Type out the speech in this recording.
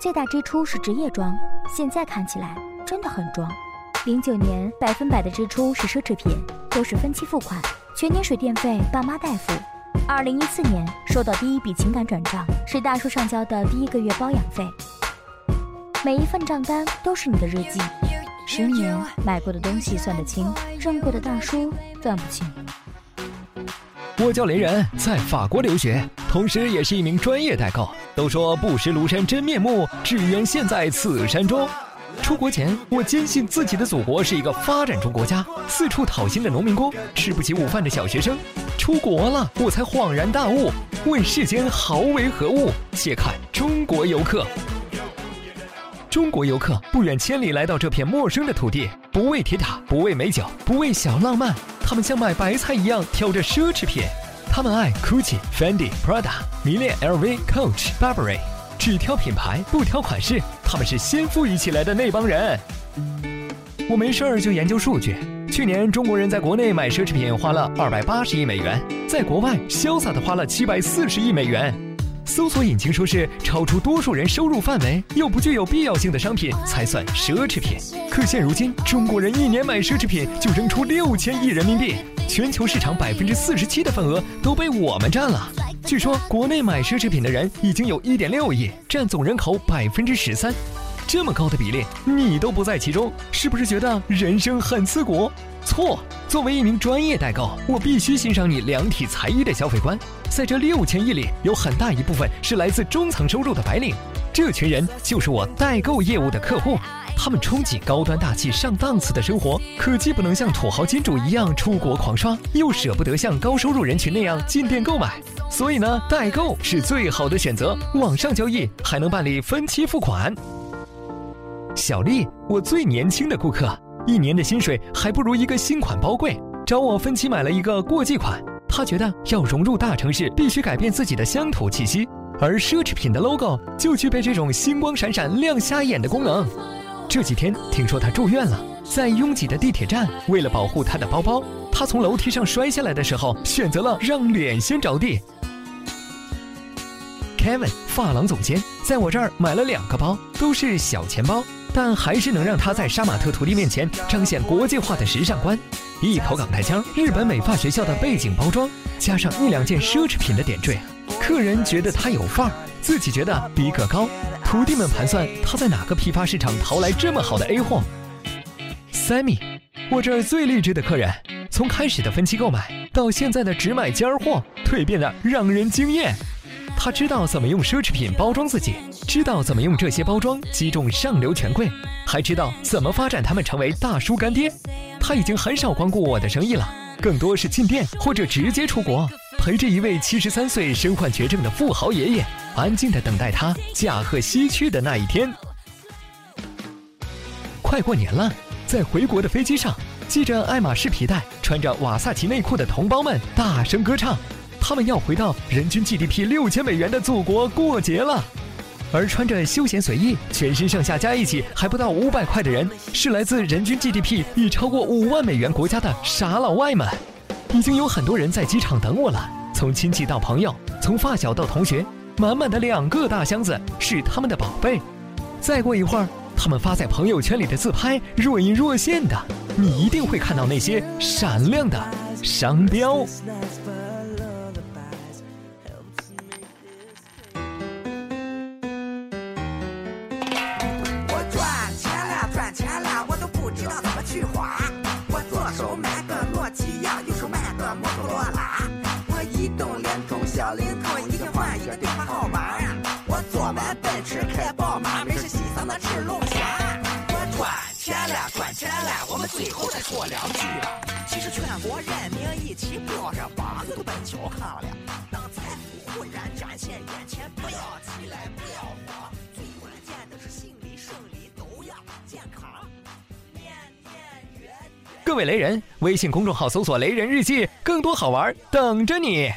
最大支出是职业装，现在看起来真的很装。零九年百分百的支出是奢侈品，都是分期付款，全年水电费爸妈代付。二零一四年收到第一笔情感转账，是大叔上交的第一个月包养费。每一份账单都是你的日记，十年买过的东西算得清，认过的大叔算不清。我叫雷人，在法国留学，同时也是一名专业代购。都说不识庐山真面目，只缘身在此山中。出国前，我坚信自己的祖国是一个发展中国家，四处讨薪的农民工，吃不起午饭的小学生。出国了，我才恍然大悟，问世间豪为何物？且看中国游客。中国游客不远千里来到这片陌生的土地，不为铁塔，不为美酒，不为小浪漫。他们像买白菜一样挑着奢侈品，他们爱 Gucci、Fendi、Prada，迷恋 LV、Coach、Burberry，只挑品牌不挑款式。他们是先富裕起来的那帮人。我没事儿就研究数据，去年中国人在国内买奢侈品花了二百八十亿美元，在国外潇洒的花了七百四十亿美元。搜索引擎说是超出多数人收入范围又不具有必要性的商品才算奢侈品。可现如今，中国人一年买奢侈品就扔出六千亿人民币，全球市场百分之四十七的份额都被我们占了。据说国内买奢侈品的人已经有一点六亿，占总人口百分之十三。这么高的比例，你都不在其中，是不是觉得人生很刺骨？错，作为一名专业代购，我必须欣赏你量体裁衣的消费观。在这六千亿里，有很大一部分是来自中层收入的白领，这群人就是我代购业务的客户。他们憧憬高端大气上档次的生活，可既不能像土豪金主一样出国狂刷，又舍不得像高收入人群那样进店购买，所以呢，代购是最好的选择。网上交易还能办理分期付款。小丽，我最年轻的顾客，一年的薪水还不如一个新款包贵，找我分期买了一个过季款。她觉得要融入大城市，必须改变自己的乡土气息，而奢侈品的 logo 就具备这种星光闪闪、亮瞎眼的功能。这几天听说他住院了，在拥挤的地铁站，为了保护他的包包，他从楼梯上摔下来的时候，选择了让脸先着地。Kevin，发廊总监，在我这儿买了两个包，都是小钱包，但还是能让他在杀马特徒弟面前彰显国际化的时尚观。一口港台腔，日本美发学校的背景包装，加上一两件奢侈品的点缀，客人觉得他有范儿，自己觉得逼格高。徒弟们盘算他在哪个批发市场淘来这么好的 A 货。Sammy，我这儿最励志的客人，从开始的分期购买到现在的只买尖儿货，蜕变的让人惊艳。他知道怎么用奢侈品包装自己，知道怎么用这些包装击中上流权贵，还知道怎么发展他们成为大叔干爹。他已经很少光顾我的生意了，更多是进店或者直接出国，陪着一位七十三岁身患绝症的富豪爷爷。安静的等待他驾鹤西去的那一天。快过年了，在回国的飞机上，系着爱马仕皮带、穿着瓦萨奇内裤的同胞们大声歌唱，他们要回到人均 GDP 六千美元的祖国过节了。而穿着休闲随意、全身上下加一起还不到五百块的人，是来自人均 GDP 已超过五万美元国家的傻老外们。已经有很多人在机场等我了，从亲戚到朋友，从发小到同学。满满的两个大箱子是他们的宝贝，再过一会儿，他们发在朋友圈里的自拍若隐若现的，你一定会看到那些闪亮的商标。说两句了。其实全国人民一起抱着膀子都奔小康了。当财富忽然展现眼前，不要急来，不要慌，最关键的是心理生理都要健康。面面圆。各位雷人，微信公众号搜索“雷人日记”，更多好玩等着你。